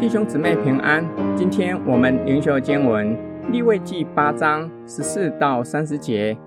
弟兄姊妹平安，今天我们灵修经文立位记八章十四到三十节。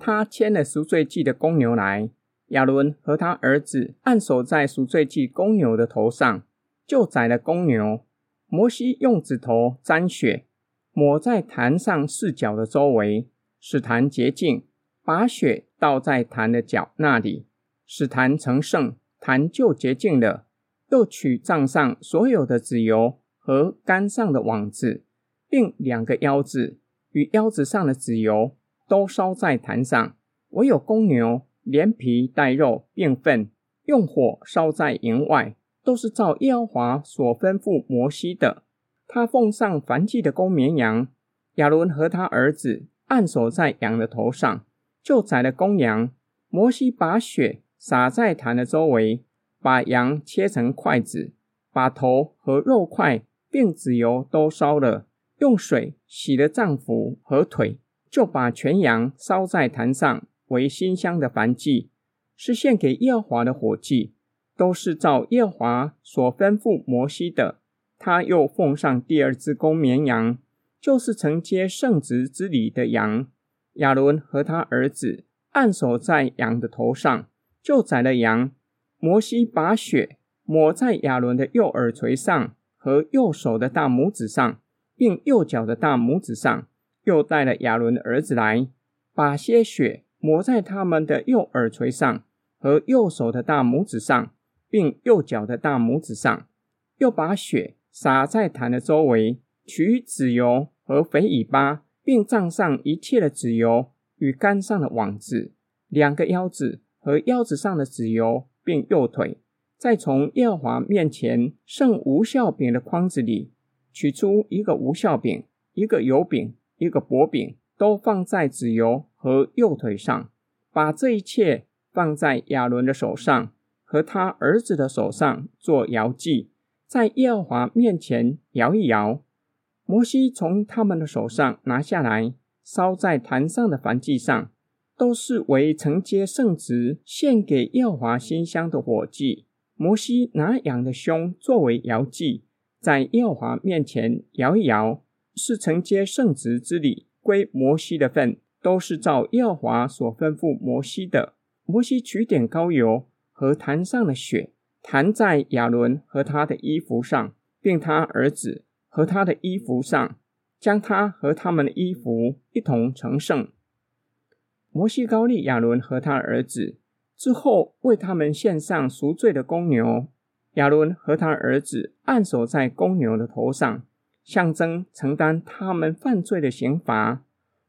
他牵了赎罪祭的公牛来，亚伦和他儿子按手在赎罪祭公牛的头上，就宰了公牛。摩西用指头沾血，抹在坛上四角的周围，使坛洁净，把血倒在坛的角那里，使坛成圣，坛就洁净了。又取帐上所有的脂油和竿上的网子，并两个腰子与腰子上的脂油，都烧在坛上。唯有公牛连皮带肉并粪，用火烧在营外，都是照耶和华所吩咐摩西的。他奉上燔祭的公绵羊，亚伦和他儿子按手在羊的头上，就宰了公羊。摩西把血洒在坛的周围。把羊切成块子，把头和肉块并子油都烧了，用水洗了脏腑和腿，就把全羊烧在坛上，为馨香的燔祭，是献给耶和华的火祭，都是照耶和华所吩咐摩西的。他又奉上第二只公绵羊，就是承接圣职之礼的羊。亚伦和他儿子按手在羊的头上，就宰了羊。摩西把血抹在亚伦的右耳垂上和右手的大拇指上，并右脚的大拇指上，又带了亚伦的儿子来，把些血抹在他们的右耳垂上和右手的大拇指上，并右脚的大拇指上，又把血洒在坛的周围，取脂油和肥尾巴，并蘸上一切的脂油与竿上的网子，两个腰子和腰子上的脂油。并右腿，再从耶和华面前剩无效饼的筐子里取出一个无效饼、一个油饼、一个薄饼，都放在子油和右腿上，把这一切放在亚伦的手上和他儿子的手上做摇祭，在耶和华面前摇一摇。摩西从他们的手上拿下来，烧在坛上的燔祭上。都是为承接圣职，献给耶和华馨香的火祭。摩西拿羊的胸作为摇祭，在耶和华面前摇一摇，是承接圣职之礼，归摩西的份，都是照耶和华所吩咐摩西的。摩西取点膏油和坛上的血，弹在亚伦和他的衣服上，并他儿子和他的衣服上，将他和他们的衣服一同成圣。摩西高利亚伦和他儿子之后，为他们献上赎罪的公牛。亚伦和他儿子按手在公牛的头上，象征承担他们犯罪的刑罚。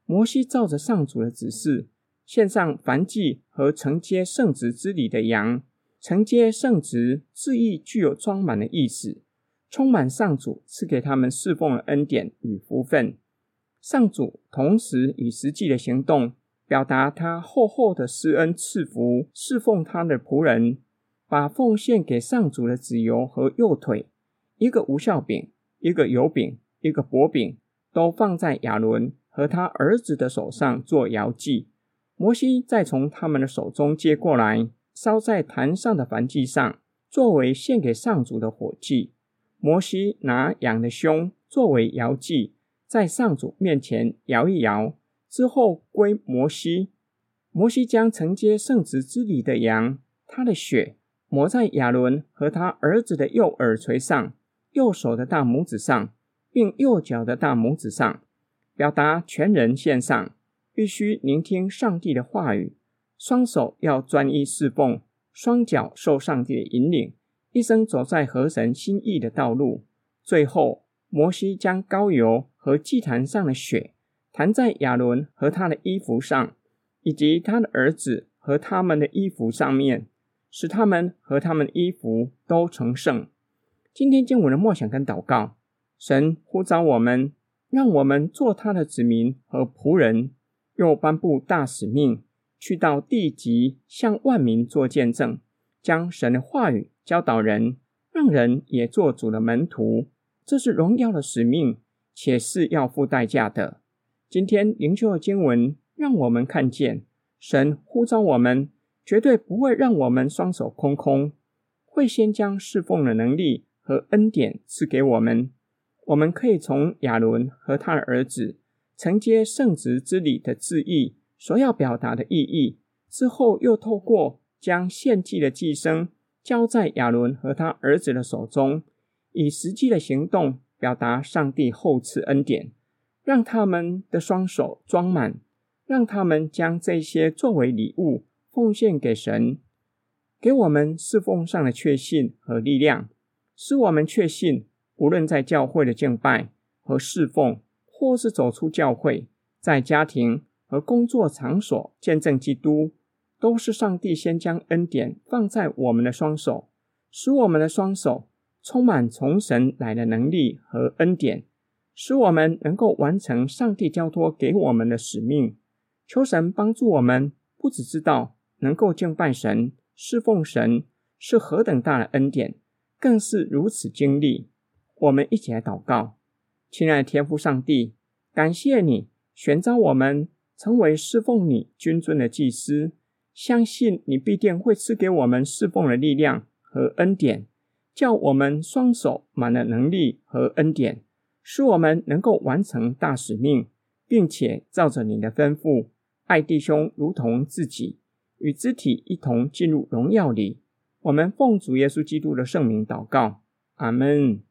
摩西照着上主的指示，献上燔祭和承接圣职之礼的羊。承接圣职字义具有装满的意思，充满上主赐给他们侍奉的恩典与福分。上主同时以实际的行动。表达他厚厚的施恩赐福，侍奉他的仆人，把奉献给上主的脂油和右腿，一个无酵饼，一个油饼，一个薄饼，都放在亚伦和他儿子的手上做摇祭。摩西再从他们的手中接过来，烧在坛上的燔祭上，作为献给上主的火祭。摩西拿羊的胸作为摇祭，在上主面前摇一摇。之后归摩西，摩西将承接圣职之礼的羊，他的血抹在亚伦和他儿子的右耳垂上、右手的大拇指上，并右脚的大拇指上，表达全人献上，必须聆听上帝的话语，双手要专一侍奉，双脚受上帝的引领，一生走在合神心意的道路。最后，摩西将膏油和祭坛上的血。弹在亚伦和他的衣服上，以及他的儿子和他们的衣服上面，使他们和他们的衣服都成圣。今天经文的梦想跟祷告，神呼召我们，让我们做他的子民和仆人，又颁布大使命，去到地极向万民做见证，将神的话语教导人，让人也做主的门徒。这是荣耀的使命，且是要付代价的。今天灵修的经文让我们看见，神呼召我们，绝对不会让我们双手空空，会先将侍奉的能力和恩典赐给我们，我们可以从亚伦和他的儿子承接圣职之礼的旨意所要表达的意义，之后又透过将献祭的祭牲交在亚伦和他儿子的手中，以实际的行动表达上帝厚赐恩典，让他们的双手装满，让他们将这些作为礼物奉献给神，给我们侍奉上的确信和力量。使我们确信，无论在教会的敬拜和侍奉，或是走出教会，在家庭和工作场所见证基督，都是上帝先将恩典放在我们的双手，使我们的双手充满从神来的能力和恩典，使我们能够完成上帝交托给我们的使命。求神帮助我们，不只知道能够敬拜神、侍奉神是何等大的恩典。更是如此经历，我们一起来祷告，亲爱的天父上帝，感谢你选召我们成为侍奉你君尊的祭司，相信你必定会赐给我们侍奉的力量和恩典，叫我们双手满了能力和恩典，使我们能够完成大使命，并且照着你的吩咐，爱弟兄如同自己，与肢体一同进入荣耀里。我们奉主耶稣基督的圣名祷告。阿门。